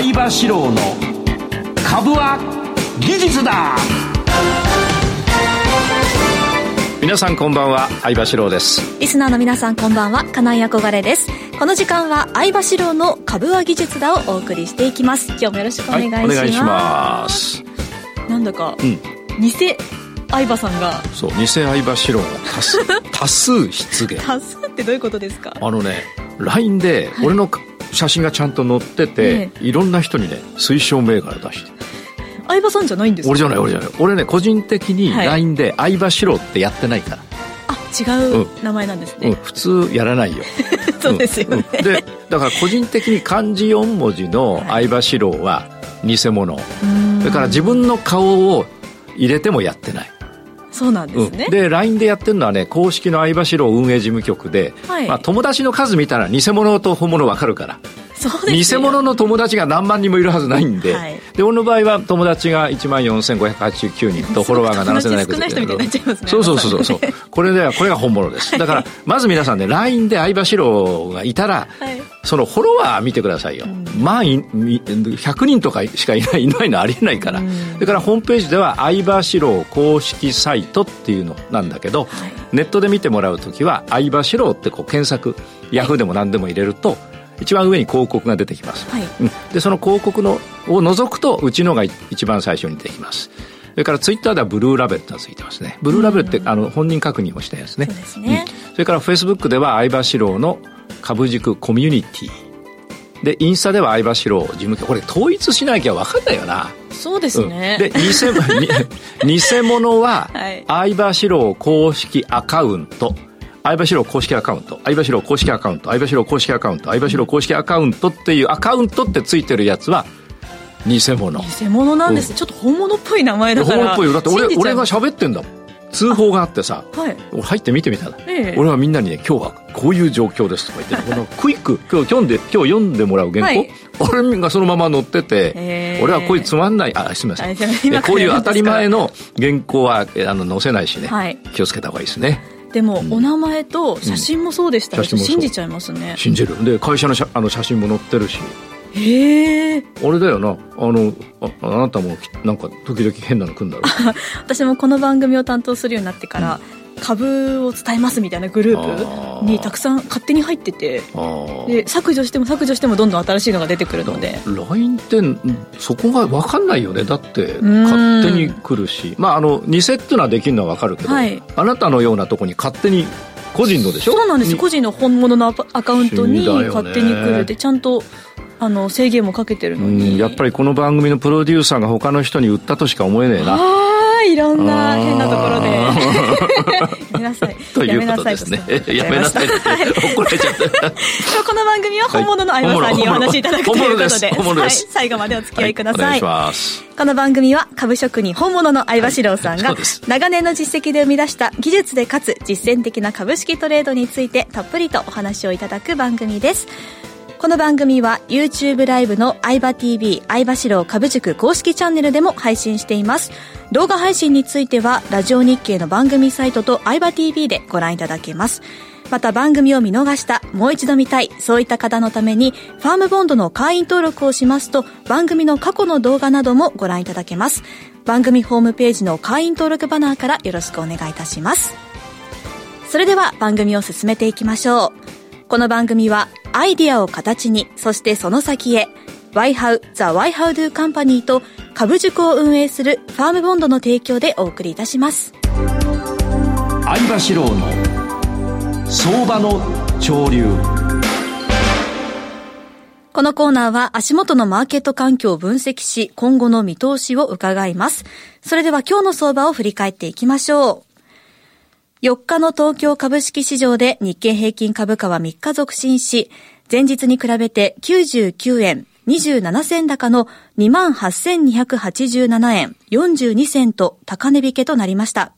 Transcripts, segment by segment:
相場志郎の株は技術だ。皆さんこんばんは相場志郎です。リスナーの皆さんこんばんは金井憧れです。この時間は相場志郎の株は技術だをお送りしていきます。今日もよろしくお願いします、はい、お願いします。なんだか、うん、偽相葉さんが。そう偽相場志郎が多数 多数出現多数ってどういうことですか？あのね LINE で俺の写真がちゃんと載ってて、はい、いろんな人にね推奨銘柄出して。相葉さんじゃないんですか？俺じゃない俺じゃない。俺ね個人的に LINE で相場しろってやってないから、あ違う名前なんですね、うん、普通やらないよ。そうですよね、うん、でだから個人的に漢字4文字の相場四郎は偽物、はい、それから自分の顔を入れてもやってないそうなんですね、うん、で LINE でやってるのはね公式の相場四郎運営事務局で、はい、まあ、友達の数見たら偽物と本物分かるから。偽物の友達が何万人もいるはずないんで、はい、で俺の場合は友達が1万4589人とフォロワーが7700人そうそうそうそう これではこれが本物です。だからまず皆さんね LINE で相場四郎がいたら、はい、そのフォロワー見てくださいよ、うん、万100人とかしかいないいないのありえないから、うん、それからホームページでは相場四郎公式サイトっていうのなんだけど、はい、ネットで見てもらう時は相場四郎ってこう検索ヤフーでも何でも入れると、一番上に広告が出てきます、はい、でその広告のを除くとうちのが一番最初に出てきます。それからツイッターではブルーラベルってついてますね。ブルーラベルって、あの本人確認をしたやつね。ね、うん、それからフェイスブックでは相場志郎の株軸コミュニティ。でインスタでは相場志郎事務局。これ統一しなきゃ分かんないよな。そうですね、うん、で偽 偽物は相場志郎公式アカウント。相場四郎公式アカウント、相場四郎公式アカウント、相場四郎公式アカウント、相場四郎公式アカウントっていうアカウントってついてるやつは、偽物。偽物なんです、うん、ちょっと本物っぽい名前だから。本物っぽいよ。だって俺、俺が喋ってんだもん。通報があってさ、はい、俺入って見てみたら、ええ、俺はみんなにね今日はこういう状況ですとか言ってこのクイック今日読んで今日読んでもらう原稿、はい、俺がそのまま載ってて、え。ー、俺はこういうつまんないあすみません。こういう当たり前の原稿はあの載せないしね、はい、気をつけた方がいいですね。でも、お名前と写真もそうでしたけど、信じちゃいますね。信じる。で会社のしゃあの写真も載ってるしへえあれだよな。あのああなたもなんか時々変なの来るんだろ 私もこの番組を担当するようになってから、うん。株を伝えますみたいなグループにたくさん勝手に入っててで削除しても削除してもどんどん新しいのが出てくるので。LINE ってそこが分かんないよね。だって勝手に来るし。まああの偽っていうのはできるのは分かるけど、はい、あなたのようなとこに勝手に個人のでしょ？そうなんです個人の本物のアカウントに勝手に来る。でちゃんとあの制限もかけてるのに。やっぱりこの番組のプロデューサーが他の人に売ったとしか思えねえな。いろんな変なところで。やめなさい。ということですね。やめなさい怒られちゃった。この番組は本物の相葉さんにお話しいただくということで。はい、最後までお付き合いください、はい、この番組は株職人本物の相葉志郎さんが、長年の実績で生み出した技術でかつ実践的な株式トレードについてたっぷりとお話をいただく番組ですこの番組は YouTube ライブの相葉 TV 相葉四郎株塾公式チャンネルでも配信しています動画配信についてはラジオ日経の番組サイトと相葉 TV でご覧いただけますまた番組を見逃した、もう一度見たい、そういった方のために、ファームボンドの会員登録をしますと、番組の過去の動画などもご覧いただけます。番組ホームページの会員登録バナーからよろしくお願いいたします。それでは番組を進めていきましょう。この番組はアイディアを形に、そしてその先へ、YHOW The YHOWDO Company と株塾を運営するファームボンドの提供でお送りいたします。相場志郎の相場の潮流。このコーナーは足元のマーケット環境を分析し、今後の見通しを伺います。それでは今日の相場を振り返っていきましょう。4日の東京株式市場で日経平均株価は3日続伸し、前日に比べて99円27銭高の28,287円42銭と高値引けとなりました。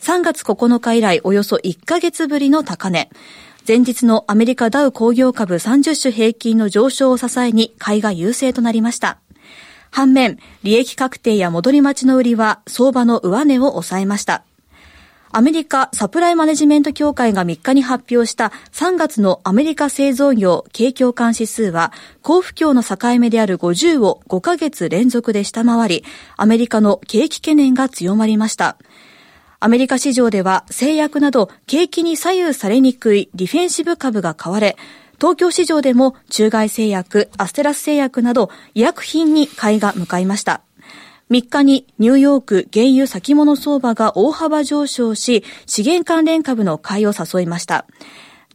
3月9日以来およそ1ヶ月ぶりの高値。前日のアメリカダウ工業株30種平均の上昇を支えに買いが優勢となりました。反面、利益確定や戻り待ちの売りは相場の上値を抑えました。アメリカサプライマネジメント協会が3日に発表した3月のアメリカ製造業景況感指数は、高不況の境目である50を5ヶ月連続で下回り、アメリカの景気懸念が強まりました。アメリカ市場では製薬など景気に左右されにくいディフェンシブ株が買われ、東京市場でも中外製薬、アステラス製薬など医薬品に買いが向かいました。3日にニューヨーク原油先物相場が大幅上昇し、資源関連株の買いを誘いました。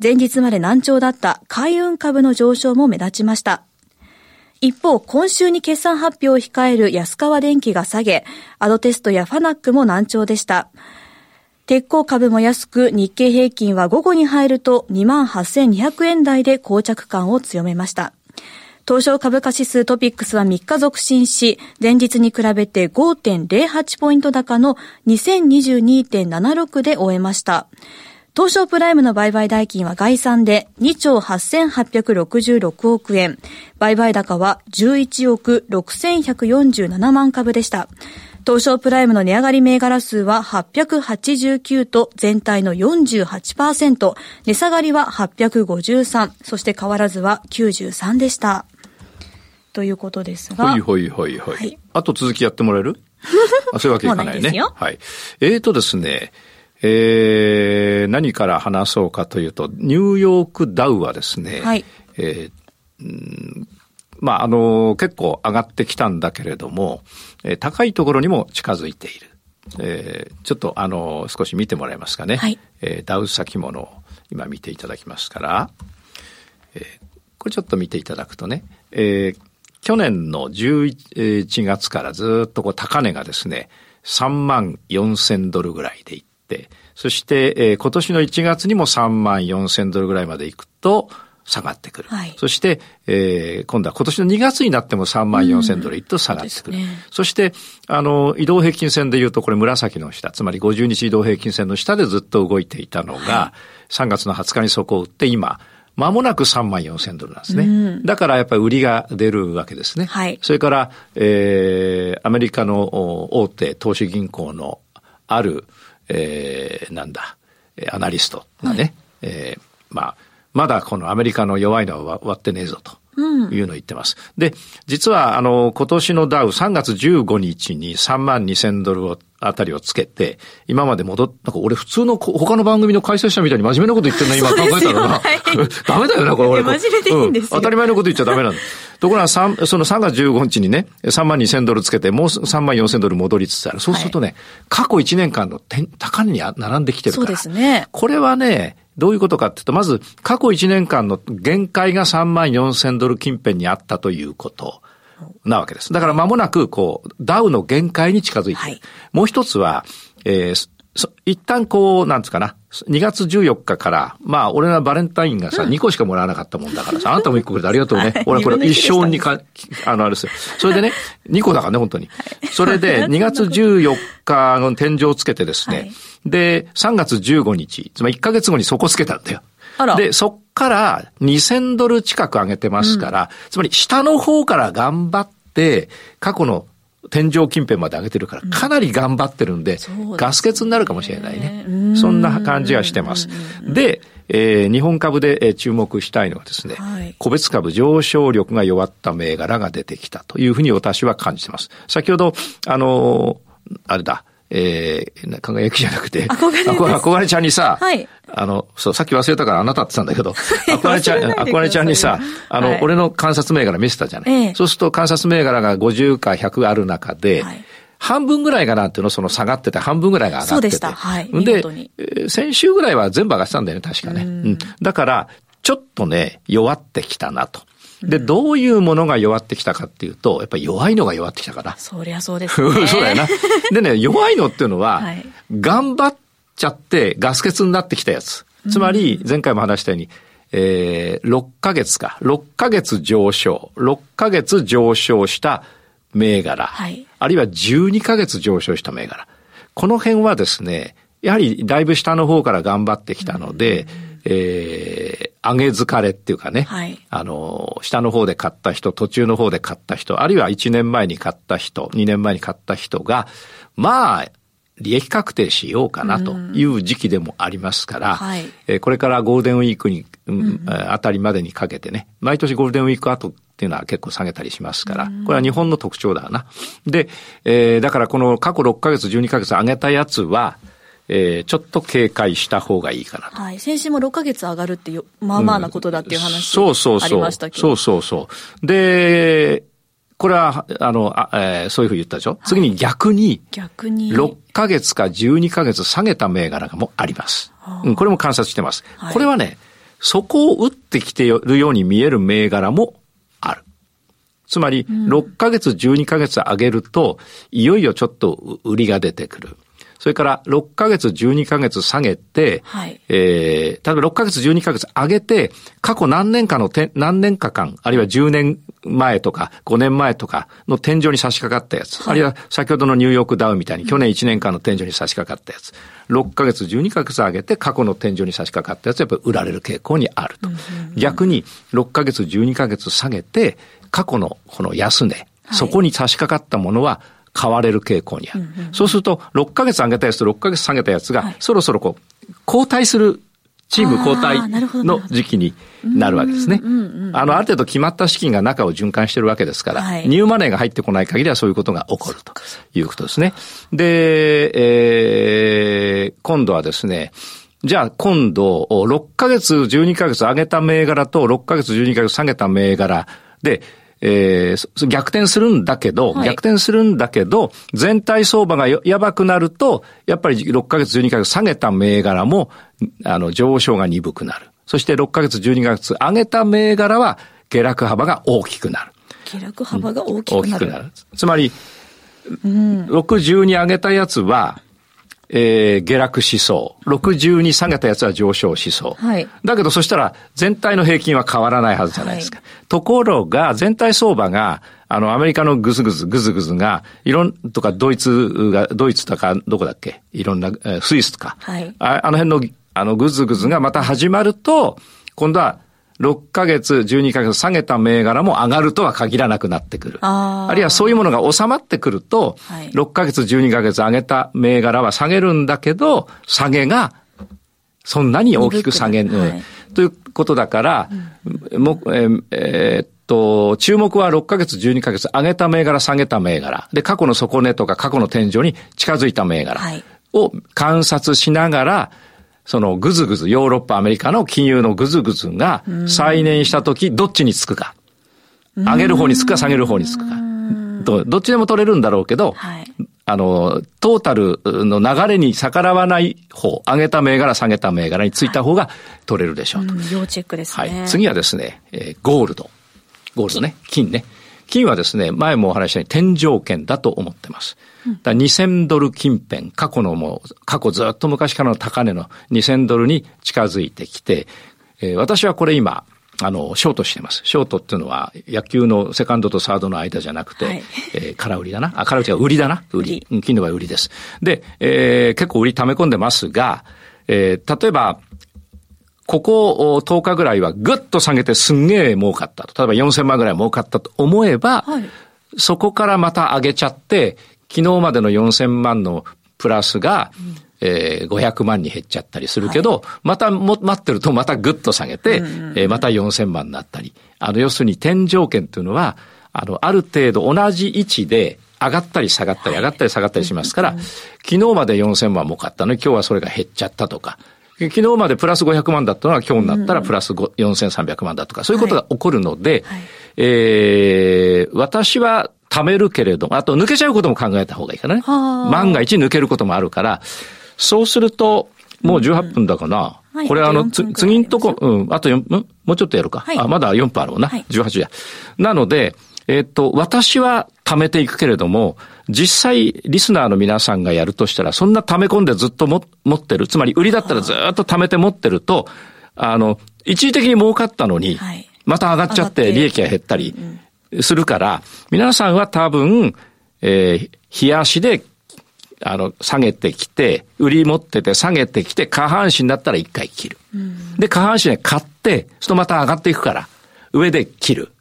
前日まで難聴だった海運株の上昇も目立ちました。一方、今週に決算発表を控える安川電機が下げ、アドテストやファナックも難聴でした。鉄鋼株も安く、日経平均は午後に入ると28,200円台で膠着感を強めました。東証株価指数トピックスは3日続伸し、前日に比べて5.08ポイント高の2022.76で終えました。東証プライムの売買代金は概算で2兆8866億円。売買高は11億6147万株でした。東証プライムの値上がり銘柄数は889と全体の48%、値下がりは853、そして変わらずは93でした。ということですが。ほいほいほいほい。はい、あと続きやってもらえる？あそういうわけいかないね。いはい。えーとですね、えー、何から話そうかというと、ニューヨークダウはですね、はい、えー、うんまあ、あの、結構上がってきたんだけれども、えー、高いところにも近づいている。えー、ちょっとあの、少し見てもらえますかね。はい、えー、ダウ先物を今見ていただきますから、えー、これちょっと見ていただくとね、えー、去年の11月からずっとこう高値がですね、3万4千ドルぐらいでいって、そして、えー、今年の1月にも3万4千ドルぐらいまで行くと、下がってくる。はい、そして、えー、今度は今年の2月になっても3万4千ドルいくと下がってくる。うんそね、そして、あの、移動平均線で言うと、これ紫の下、つまり50日移動平均線の下でずっと動いていたのが、はい、3月の20日にそこを打って今、間もなく3万4千ドルなんですね。うん、だからやっぱり売りが出るわけですね。はい、それから、えー、アメリカの大手投資銀行のある、えー、なんだ、アナリストがね、はい、えー、まあ、まだこのアメリカの弱いのは割ってねえぞと。いうのを言ってます。で、実は、あの、今年のダウ3月15日に3万2千ドルをあたりをつけて、今まで戻っ、なんか俺普通の他の番組の解説者みたいに真面目なこと言ってるの今考えたらな。はい、ダメだよな、これ俺。真面目でいいんですよ、うん、当たり前のこと言っちゃダメなんだ。ところが、その3月15日にね、3万2千ドルつけて、もう3万4千ドル戻りつつある。そうするとね、はい、過去1年間の高値に並んできてるから。そうですね。これはね、どういうことかっていうと、まず過去1年間の限界が3万4千ドル近辺にあったということなわけです。だから間もなく、こう、ダウの限界に近づいて。はい、もう一つは、えー、一旦こう、なんつうかな、2月14日から、まあ、俺のバレンタインがさ、2個しかもらわなかったもんだからさ、あなたも1個くれてありがとうね。俺これ一生にか、あの、あれですよ。それでね、2個だからね、本当に。それで、2月14日の天井をつけてですね、で、3月15日、つまり1ヶ月後にそこつけたんだよ。で、そっから2000ドル近く上げてますから、うん、つまり下の方から頑張って、過去の天井近辺まで上げてるから、かなり頑張ってるんで、ガス欠になるかもしれないね。そんな感じがしてます。で、えー、日本株で、え注目したいのはですね、はい、個別株上昇力が弱った銘柄が出てきたというふうに私は感じてます。先ほど、あのー、あれだ、えー、輝きじゃなくて、憧れ憧れちゃんにさ、はい、あの、そう、さっき忘れたからあなたって言ったんだけど、憧れちゃん、憧れちゃんにさ、あの、はい、俺の観察銘柄見せたじゃない、ええ、そうすると観察銘柄が50か100ある中で、はい半分ぐらいかなっていうの？その下がってて、半分ぐらいが上がってて。そうでした。はい。で、先週ぐらいは全部上がってたんだよね、確かね。うん。だから、ちょっとね、弱ってきたなと。で、どういうものが弱ってきたかっていうと、やっぱり弱いのが弱ってきたから。そりゃそうですね。そうだよな。でね、弱いのっていうのは、はい、頑張っちゃってガス欠になってきたやつ。つまり、前回も話したように、えー、6ヶ月か。6ヶ月上昇。6ヶ月上昇した銘柄。はい、あるいは12ヶ月上昇した銘柄。この辺はですね、やはりだいぶ下の方から頑張ってきたので、うんえー、上げ疲れっていうかね、はい、あの、下の方で買った人、途中の方で買った人、あるいは1年前に買った人、2年前に買った人が、まあ、利益確定しようかなという時期でもありますから、はい、えこれからゴールデンウィークに、うん、あたりまでにかけてね、毎年ゴールデンウィーク後っていうのは結構下げたりしますから、これは日本の特徴だな。で、えー、だからこの過去6ヶ月、12ヶ月上げたやつは、えー、ちょっと警戒した方がいいかなと。はい。先週も6ヶ月上がるっていう、まあまあなことだっていう話、うん、そうそうそう。ありましたけど。そうそうそう。で、これは、あの、あえー、そういうふうに言ったでしょ、はい、次に逆に、逆に、6ヶ月か12ヶ月下げた銘柄がもあります。うん、これも観察してます。はい、これはね、そこを打ってきているように見える銘柄もある。つまり、6ヶ月、12ヶ月上げると、いよいよちょっと売りが出てくる。それから6ヶ月、12ヶ月下げて、はい、えー、例えば6ヶ月、12ヶ月上げて、過去何年かのて、何年か間、あるいは10年前とか5年前とかの天井に差し掛かったやつ、はい、あるいは先ほどのニューヨークダウンみたいに去年1年間の天井に差し掛かったやつ、6ヶ月、12ヶ月上げて過去の天井に差し掛かったやつはやっぱり売られる傾向にあると。逆に6ヶ月、12ヶ月下げて、過去のこの安値、そこに差し掛かったものは買われる傾向にある。うんうん、そうすると、6ヶ月上げたやつと6ヶ月下げたやつが、そろそろこう、交代する、チーム交代の時期になるわけですね。あの、ある程度決まった資金が中を循環してるわけですから、はい、ニューマネーが入ってこない限りはそういうことが起こるということですね。で、えー、今度はですね、じゃあ今度、6ヶ月、12ヶ月上げた銘柄と6ヶ月、12ヶ月下げた銘柄で、えー、逆転するんだけど、はい、逆転するんだけど、全体相場がやばくなると、やっぱり6ヶ月、12ヶ月下げた銘柄も、あの、上昇が鈍くなる。そして6ヶ月、12ヶ月上げた銘柄は、下落幅が大きくなる。下落幅が大きくなる。大きくなる。つまり、うん、60に上げたやつは、えー、下落しそう。60に下げたやつは上昇しそう。はい。だけどそしたら全体の平均は変わらないはずじゃないですか。はい、ところが全体相場が、あの、アメリカのグズグズ、グズグズが、いろん、とかドイツが、ドイツとかどこだっけ？いろんな、えー、スイスとか。はい。ああの辺の、あの、グズグズがまた始まると、今度は6ヶ月、12ヶ月下げた銘柄も上がるとは限らなくなってくる。あるいはそういうものが収まってくると、はい、6ヶ月、12ヶ月上げた銘柄は下げるんだけど、下げがそんなに大きく下げる。はい、ということだから、うん、もえーえー、っと、注目は6ヶ月、12ヶ月上げた銘柄、下げた銘柄。で、過去の底値とか過去の天井に近づいた銘柄を観察しながら、そのぐずぐず、ヨーロッパ、アメリカの金融のぐずぐずが再燃したとき、どっちにつくか。上げる方につくか、下げる方につくか。どどっちでも取れるんだろうけど、はい、あの、トータルの流れに逆らわない方、上げた銘柄、下げた銘柄についた方が取れるでしょうと。要チェックですね。はい。次はですね、えー、ゴールド。ゴールドね、金ね。金はですね、前もお話したように天井圏だと思ってます。だ2000ドル近辺、過去のもう、過去ずっと昔からの高値の2000ドルに近づいてきて、えー、私はこれ今、あの、ショートしてます。ショートっていうのは、野球のセカンドとサードの間じゃなくて、はい、えー、空売りだな？あ、空売りは売りだな？売り。金の場合売りです。で、えー、結構売り溜め込んでますが、えー、例えば、ここ10日ぐらいはぐっと下げてすんげえ儲かったと。例えば4000万ぐらい儲かったと思えば、はい、そこからまた上げちゃって、昨日までの4000万のプラスが、うん、えー、500万に減っちゃったりするけど、はい、またも待ってるとまたぐっと下げて、うんうん、えー、また4000万になったり。あの、要するに天条件というのは、あの、ある程度同じ位置で上がったり下がったり、上がったり下がったりしますから、はい、昨日まで4000万儲かったのに今日はそれが減っちゃったとか、昨日までプラス500万だったのは今日になったらプラス4300万だとか、そういうことが起こるので、はい、えー、私は貯めるけれども、あと抜けちゃうことも考えた方がいいかなね。万が一抜けることもあるから、そうすると、もう18分だかな。うん、これあの、つ、次んとこ、うん、あと4、んもうちょっとやるか。はい、あ、まだ4分あるな。はい、18や。なので、えっと、私は貯めていくけれども、実際、リスナーの皆さんがやるとしたら、そんな貯め込んでずっとも持ってる。つまり、売りだったらずっと貯めて持ってると、あの、一時的に儲かったのに、また上がっちゃって利益が減ったりするから、皆さんは多分、えー、冷やしで、あの、下げてきて、売り持ってて下げてきて、下半身だったら一回切る。で、下半身で買って、そとまた上がっていくから、上で切る。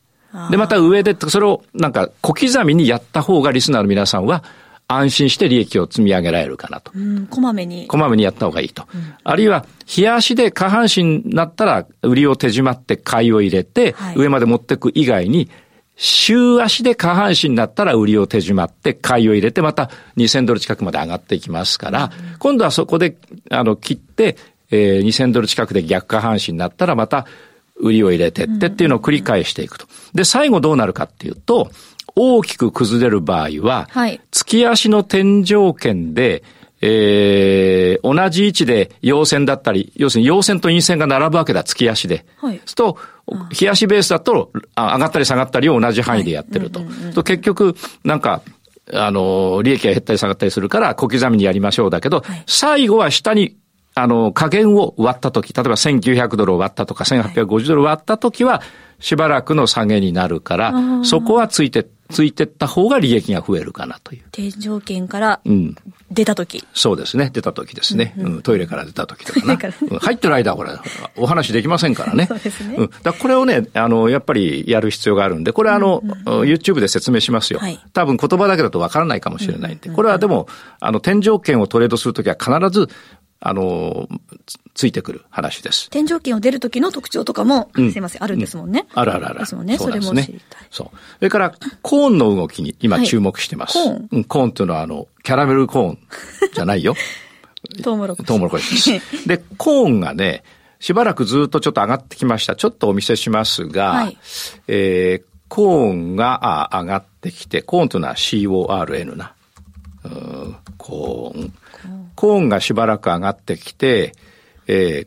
で、また上で、それをなんか小刻みにやった方がリスナーの皆さんは安心して利益を積み上げられるかなと。うん、こまめに。こまめにやった方がいいと。うん、あるいは、冷や足で下半身になったら、売りを手締まって買いを入れて、はい、上まで持っていく以外に、週足で下半身になったら売りを手締まって買いを入れてまた2000ドル近くまで上がっていきますから、うん、今度はそこであの切って、えー、2000ドル近くで逆下半身になったらまた売りを入れてってっていうのを繰り返していくと。で、最後どうなるかっていうと、大きく崩れる場合は、はい、月足の天井圏で、えー、同じ位置で陽線だったり、要するに陽線と陰線が並ぶわけだ、月足で。はい、すと、日足ベースだと、上がったり下がったりを同じ範囲でやってると。と結局、なんか、あの、利益が減ったり下がったりするから、小刻みにやりましょうだけど、はい、最後は下にあの、加減を割ったとき、例えば1900ドルを割ったとか、1850ドル割ったときは、しばらくの下げになるから、そこはついて、ついてった方が利益が増えるかなという。天井圏から出たとき、うん、そうですね。出たときですね、うん、うん、トイレから出たときとかな。入ってる間はこれ、お話できませんからね。そうですね。うん、だこれをね、あの、やっぱりやる必要があるんで、これあの、うんうん、YouTube で説明しますよ。はい、多分言葉だけだとわからないかもしれないんで。これはでも、あの、天井圏をトレードするときは必ずあの、ついてくる話です。天井圏を出る時の特徴とかも、うん、すいません、あるんですもんね。うん、あるあるある。ですもんね。そ、ね、れも知りたい。そう。それから、コーンの動きに今注目してます。はい、コーン、コーンっていうのは、あの、キャラメルコーンじゃないよ。トウモロコシ。トウモロコシです。で、コーンがね、しばらくずっとちょっと上がってきました。ちょっとお見せしますが、はい、えー、コーンが上がってきて、コーンというのは CORN な。コーン。コーンがしばらく上がってきて、えー、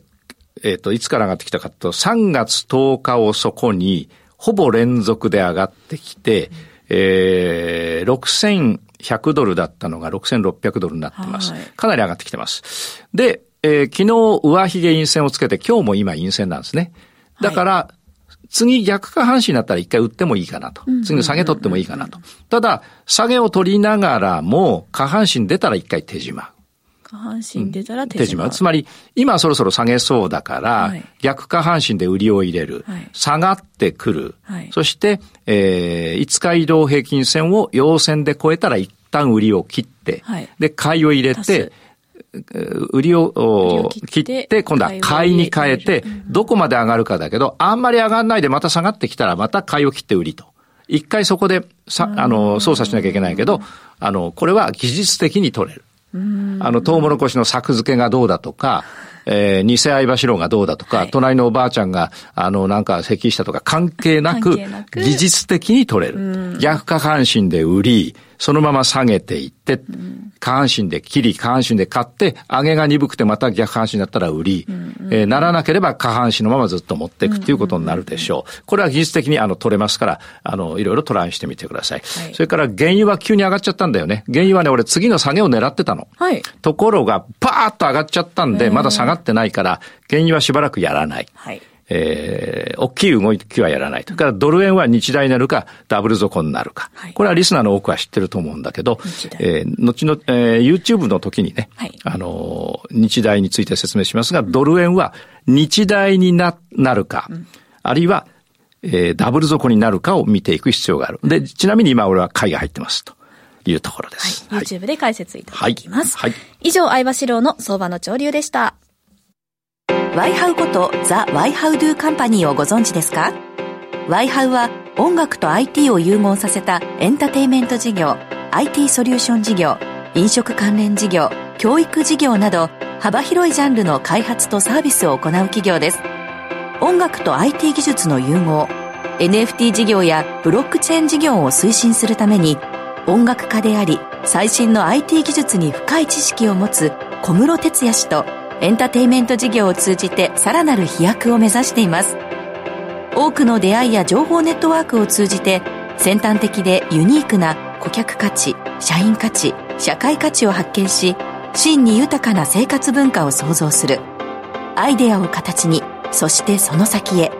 えー、と、いつから上がってきたかと、3月10日をそこに、ほぼ連続で上がってきて、えー、6100ドルだったのが6600ドルになってます。かなり上がってきてます。で、えー、昨日上髭陰線をつけて、今日も今陰線なんですね。だから、次逆下半身になったら一回売ってもいいかなと。次の下げ取ってもいいかなと。ただ、下げを取りながらも、下半身出たら一回手締まう。下半身出たら手締まう。つまり、今そろそろ下げそうだから、はい、逆下半身で売りを入れる。はい、下がってくる。はい、そして、えー、5日移動平均線を陽線で超えたら一旦売りを切って、で、買いを入れて、売りを切って、今度は買いに変えて、どこまで上がるかだけど、あんまり上がらないでまた下がってきたら、また買いを切って売りと。一回そこでさ、あの、操作しなきゃいけないけど、あの、これは技術的に取れる。あの、トウモロコシの作付けがどうだとか、えー、偽相場白がどうだとか、はい、隣のおばあちゃんが、あの、なんか咳したとか関係なく、技術的に取れる。逆下半身で売り、そのまま下げていって、下半身で切り、下半身で買って、上げが鈍くてまた逆半身になったら売り、えー、ならなければ下半身のままずっと持っていくということになるでしょう。これは技術的にあの取れますから、あの、いろいろトライしてみてください。はい、それから原油は急に上がっちゃったんだよね。原油はね、俺次の下げを狙ってたの。はい、ところが、パーッと上がっちゃったんで、まだ下がってないから、原油はしばらくやらない。はいえー、大きい動きはやらないと。からドル円は日大になるか、ダブル底になるか。はい、これはリスナーの多くは知ってると思うんだけど、えー、後の、えー、YouTube の時にね、はい、あのー、日大について説明しますが、ドル円は日大にな、なるか、うん、あるいは、えー、ダブル底になるかを見ていく必要がある。で、ちなみに今俺は買いが入ってますと。いうところです。はい。YouTube で解説いただきます。はい。はい、以上、相場志郎の相場の潮流でした。ワイハウことザ・ワイハウドゥカンパニーをご存知ですか？ワイハウは音楽と IT を融合させたエンターテイメント事業、IT ソリューション事業、飲食関連事業、教育事業など幅広いジャンルの開発とサービスを行う企業です。音楽と IT 技術の融合、NFT 事業やブロックチェーン事業を推進するために音楽家であり最新の IT 技術に深い知識を持つ小室哲哉氏とエンターテインメント事業を通じてさらなる飛躍を目指しています。多くの出会いや情報ネットワークを通じて先端的でユニークな顧客価値社員価値社会価値を発見し真に豊かな生活文化を創造する。アイデアを形にそしてその先へ。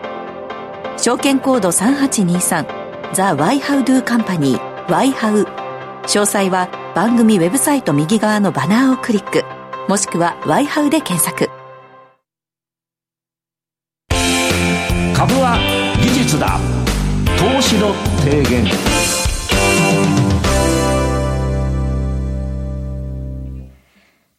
証券コード3823ザ・ワイハウドゥカンパニーワイハウ。詳細は番組ウェブサイト右側のバナーをクリック。もしくはワイハウで検索。株は技術だ。投資の提言。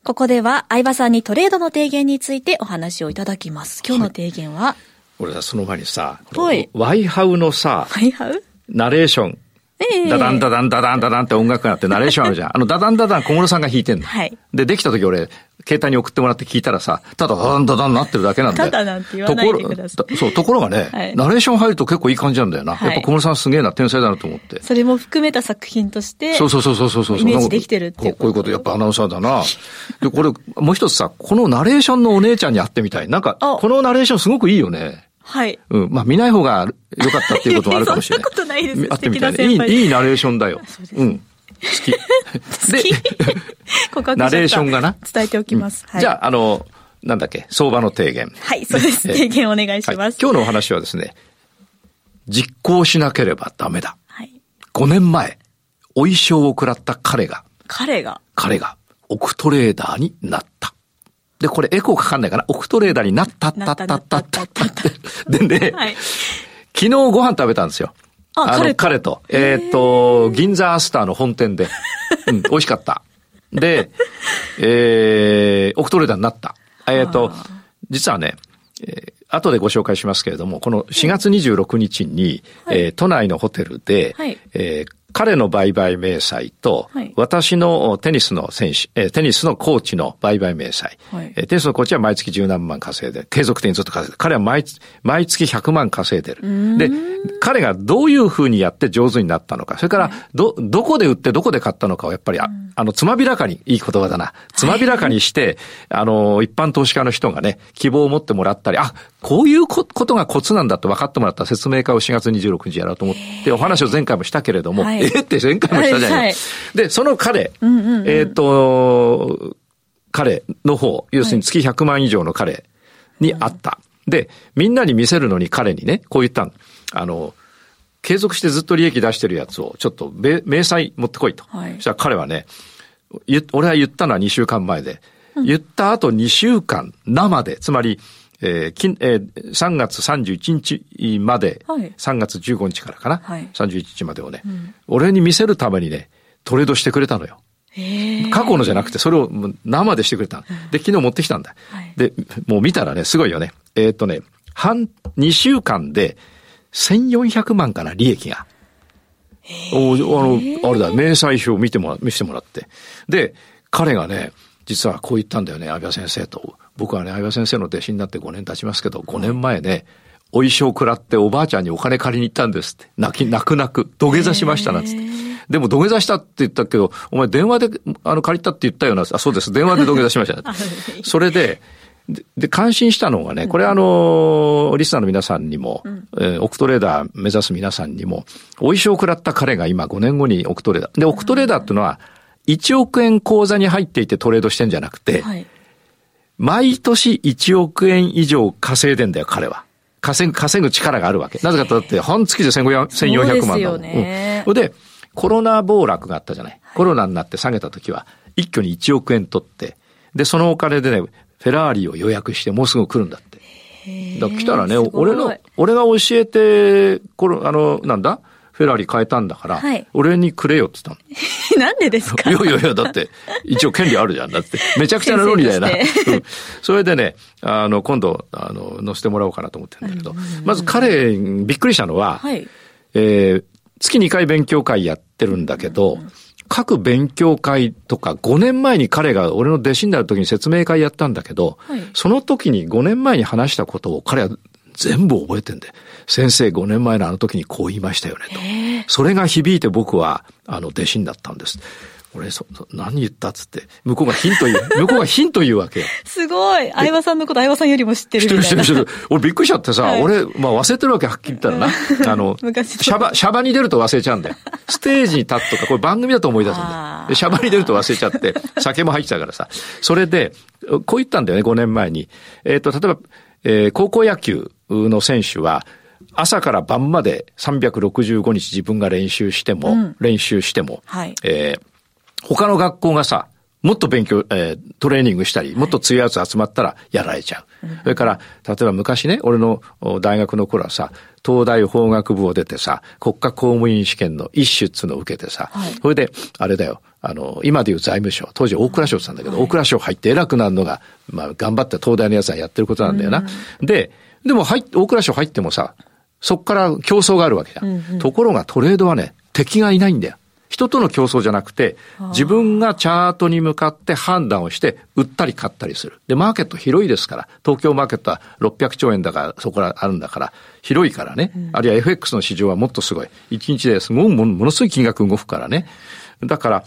ここでは相葉さんにトレードの提言についてお話をいただきます。今日の提言は、はい、俺はその前にさ、ワイハウのさ、ワイハウナレーション。ええダダンダダンダダンダダンって音楽があってナレーションあるじゃん。あのダダンダダン小室さんが弾いてんの。はい。で、できた時俺、携帯に送ってもらって聞いたらさ、ただダダンダダンなってるだけなんだよ。ただなんて言わないでください。そう、ところがね、はい、ナレーション入ると結構いい感じなんだよな。はい、やっぱ小室さんすげえな、天才だなと思って。それも含めた作品として、そうそうそうそうそう。イメージできてるっていうこういうことやっぱアナウンサーだな。で、これ、もう一つさ、このナレーションのお姉ちゃんに会ってみたい。なんか、このナレーションすごくいいよね。はい。うん。まあ見ない方が良かったっていうこともあるかもしれない。そんなことないです。あってみたいな。いい、いいナレーションだよ。うん。好き。で、ナレーションがな。伝えておきます。じゃあ、あの、なんだっけ、相場の提言。はい、そうです。提言お願いします。今日のお話はですね、実行しなければダメだ。はい。5年前、お衣装を食らった彼が。彼が彼が、オクトレーダーになった。で、これエコーかかんないかな。オクトレーダーになったったったったったって。でね、はい、昨日ご飯食べたんですよ。あ、の、彼と。えっ、と、銀座アスターの本店で。うん、美味しかった。で、えー、オクトレーダーになった。えっ、と、実はね、えー、後でご紹介しますけれども、この4月26日に、はい、えー、都内のホテルで、はい、えー、彼の売買明細と、はい、私のテニスの選手、えテニスのコーチの売買明細、はい、テニスのコーチは毎月十何万稼いで、継続的にずっと稼いで、彼は毎毎月100万稼いでる。で、彼がどういうふうにやって上手になったのか、それから、ど、どこで売ってどこで買ったのかをやっぱり、ああの、つまびらかに、いい言葉だな、つまびらかにして、あの、一般投資家の人がね、希望を持ってもらったり、あ、こういうことがコツなんだと分かってもらった説明会を4月26日やろうと思って、お話を前回もしたけれども、はい、えって前回もしたじゃない、はいはい、で、その彼、うんうんうん、えっ、ー、と、彼の方、要するに月100万以上の彼に会った。で、みんなに見せるのに彼にね、こう言ったの。あの、継続してずっと利益出してるやつを、ちょっと、明細持ってこいと。はい、そしたら彼はね、俺は言ったのは2週間前で、言った後2週間生で、つまり、えーえー、3月31日まで、はい、3月15日からかな、はい、31日までをね、うん、俺に見せるためにね、トレードしてくれたのよ。過去のじゃなくて、それを生でしてくれた。で、昨日持ってきたんだ。はい、で、もう見たらね、すごいよね。えー、っとね、半、2週間で1400万かな、利益が。おあの、あれだ、明細表見てもら、見せてもらって。で、彼がね、実はこう言ったんだよね、安倍先生と。僕はね、相葉先生の弟子になって5年経ちますけど、5年前ね、お衣装食らっておばあちゃんにお金借りに行ったんですって。泣き、泣く泣く、土下座しましたなんつって。でも土下座したって言ったけど、お前電話で、あの、借りたって言ったような、あ、そうです、電話で土下座しました。それで、で、感心したのがね、これあの、リスナーの皆さんにも、うん、えー、オクトレーダー目指す皆さんにも、お衣装食らった彼が今5年後にオクトレーダー。で、オクトレーダーっていうのは、1億円口座に入っていてトレードしてんじゃなくて、はい毎年1億円以上稼いでんだよ、彼は。稼ぐ、稼ぐ力があるわけ。なぜかとだって、半月で1400万だもん。ね、うん。で、コロナ暴落があったじゃない。コロナになって下げた時は、一挙に1億円取って、で、そのお金でね、フェラーリを予約して、もうすぐ来るんだって。だ来たらね、俺の、俺が教えて、この、あの、なんだ？フェラーリ変えたんだから、はい、俺にくれよって言ったの。なんでですか？いやいやいや、だって、一応権利あるじゃん。だって、めちゃくちゃな論理だよな。うん、それでね、あの、今度、あの、乗せてもらおうかなと思ってるんだけど、まず彼、びっくりしたのは、はい、えー、月2回勉強会やってるんだけど、各勉強会とか5年前に彼が俺の弟子になる時に説明会やったんだけど、はい、その時に5年前に話したことを彼は全部覚えてんで、先生5年前のあの時にこう言いましたよねと。それが響いて僕は、あの、弟子になったんです。俺、そ、何言ったっつって、向こうがヒント言う、向こうがヒント言うわけよ。すごい。相葉さんのこと相葉さんよりも知ってる。知ってる知ってる知ってる。俺びっくりしちゃってさ、はい、俺、まあ忘れてるわけ、はっきり言ったらな。あの、シャバ、シャバに出ると忘れちゃうんだよ。ステージに立つとか、これ番組だと思い出すんだよ。シャバに出ると忘れちゃって、酒も入ってたからさ。それで、こう言ったんだよね、5年前に。えっ、ー、と、例えば、えー、高校野球の選手は、朝から晩まで365日自分が練習しても、うん、練習しても、はい、えー、他の学校がさ、もっと勉強、えー、トレーニングしたり、もっと強いやつ集まったらやられちゃう。それから、例えば昔ね、俺の大学の頃はさ、東大法学部を出てさ、国家公務員試験の一種っつうのを受けてさ、はい、それで、あれだよ、あの、今でいう財務省、当時大蔵省って言ったんだけど、はい、大蔵省入って偉くなるのが、まあ、頑張って東大のやつはやってることなんだよな。で、でも入大蔵省入ってもさ、そっから競争があるわけだ。うんうん、ところがトレードはね、敵がいないんだよ。人との競争じゃなくて、自分がチャートに向かって判断をして、売ったり買ったりする。で、マーケット広いですから、東京マーケットは600兆円だから、そこらあるんだから、広いからね。うん、あるいは FX の市場はもっとすごい。1日ですごいものすごい金額動くからね。だから、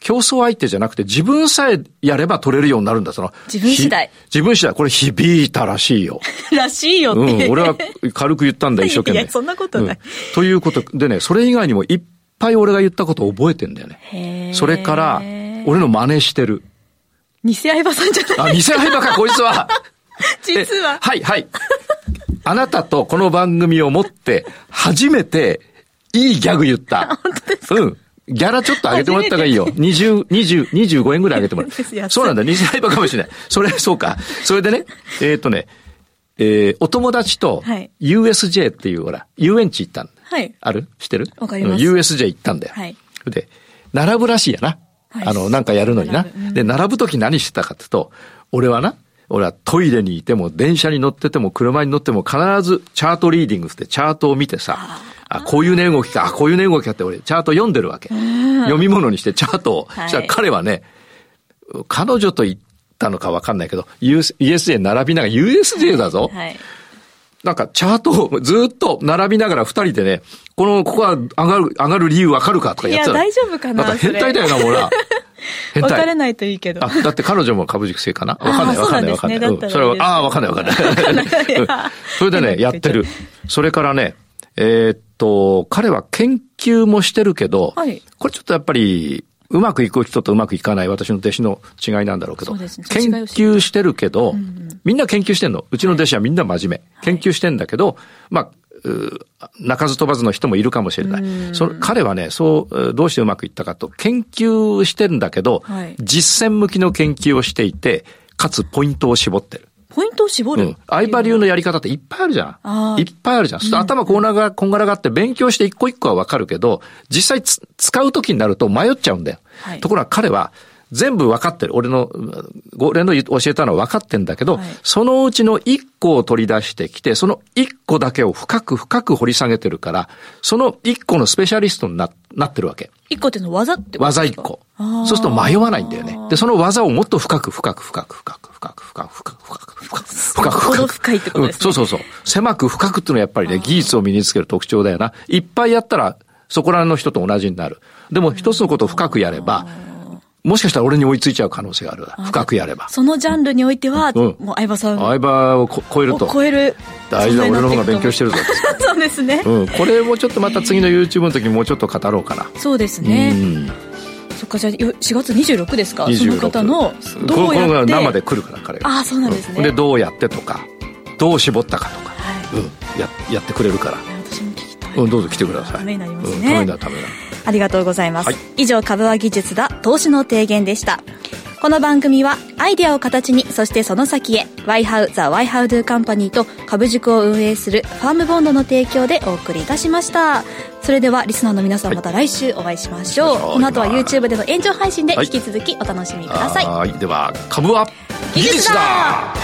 競争相手じゃなくて自分さえやれば取れるようになるんだ、その。自分次第。自分次第。これ響いたらしいよ。らしいよって。うん、俺は軽く言ったんだ、一生懸命。いや、そんなことない、うん、ということでね、それ以外にもいっぱい俺が言ったことを覚えてんだよね。それから、俺の真似してる。偽相葉さんじゃない？あ、偽相葉か、こいつは。実は。はい、はい。あなたとこの番組を持って、初めて、いいギャグ言った。本当ですか？うん。ギャラちょっと上げてもらった方がいいよ。20、20、25円ぐらい上げてもらう。そうなんだ、偽相葉かもしれない。それ、そうか。それでね、えっ、ー、とね、えー、お友達と USJ っていう、ほら、遊園地行ったんはい。ある？知ってる？わかります。USJ 行ったんだよ。はい。で、並ぶらしいやな。はい、あの、なんかやるのにな。で、並ぶとき何してたかっていうと、俺はな、俺はトイレにいても、電車に乗ってても、車に乗っても、必ずチャートリーディングってチャートを見てさ、あ、こういう値動きか、あ、こういう値動きかって俺、チャート読んでるわけ。読み物にしてチャートを。はい、したら彼はね、彼女と言ったのかわかんないけど、USJ 並びながら、USJ だぞ。はいなんかチャートをずっと並びながら二人でね、この、ここは上がる、上がる理由わかるかとかやってたいや、大丈夫かななんか変態だよな、もうな。変態。分からないといいけど。あ、だって彼女も株塾生かな？わかんない、わかんない、わかんない。うん、それは、ああ、わかんない、わかんない。それでね、やってる。それからね、えー、っと、彼は研究もしてるけど、はい、これちょっとやっぱり、うまくいく人とうまくいかない私の弟子の違いなんだろうけど、ね、研究してるけど、うんうん、みんな研究してんの。うちの弟子はみんな真面目。はい、研究してんだけど、まあ、鳴かず飛ばずの人もいるかもしれない。その彼はね、そう、どうしてうまくいったかと、研究してるんだけど、はい、実践向きの研究をしていて、かつポイントを絞ってる。ポイントを絞る、うん、相場流のやり方っていっぱいあるじゃん。いっぱいあるじゃん。うん、頭こんがらこんがらがって勉強して一個一個はわかるけど、実際使う時になると迷っちゃうんだよ。はい、ところが彼は、全部分かってる。俺の、俺の教えたのは分かってんだけど、はい、そのうちの一個を取り出してきて、その一個だけを深く深く掘り下げてるから、その一個のスペシャリストにななってるわけ。一個っていうのは技ってこと技一個。そうすると迷わないんだよね。で、その技をもっと深く深く深く深く深く深く深く深く深く深く深く。深いってことですね、そうそうそう。狭く深くっていうのはやっぱりね、技術を身につける特徴だよな。いっぱいやったら、そこらの人と同じになる。でも一つのことを深くやれば、もしかしたら俺に追いついちゃう可能性がある。深くやれば。そのジャンルにおいては、うん、もう相葉さん。相葉を超えると。超える。大事だ、俺の方が勉強してるぞ。そうですね。うん。これもちょっとまた次の YouTube の時もうちょっと語ろうかな。そうですね。うん。そっか、じゃあ4月26ですか？その方の、どうやって？生で来るから、彼が。ああ、そうなんですね。で、どうやってとか、どう絞ったかとか、はい、うん。や、やってくれるから。私も聞きたい。うん、どうぞ来てください。ためになりますね。ためになる、ためになる。ありがとうございます。はい、以上、株は技術だ、投資の提言でした。この番組はアイデアを形に、そしてその先へ、YHOW The YHOW Do Company と株塾を運営するファームボンドの提供でお送りいたしました。それではリスナーの皆さんまた来週お会いしましょう。はい、この後は YouTube での延長配信で引き続きお楽しみください。はい、では株は技術だ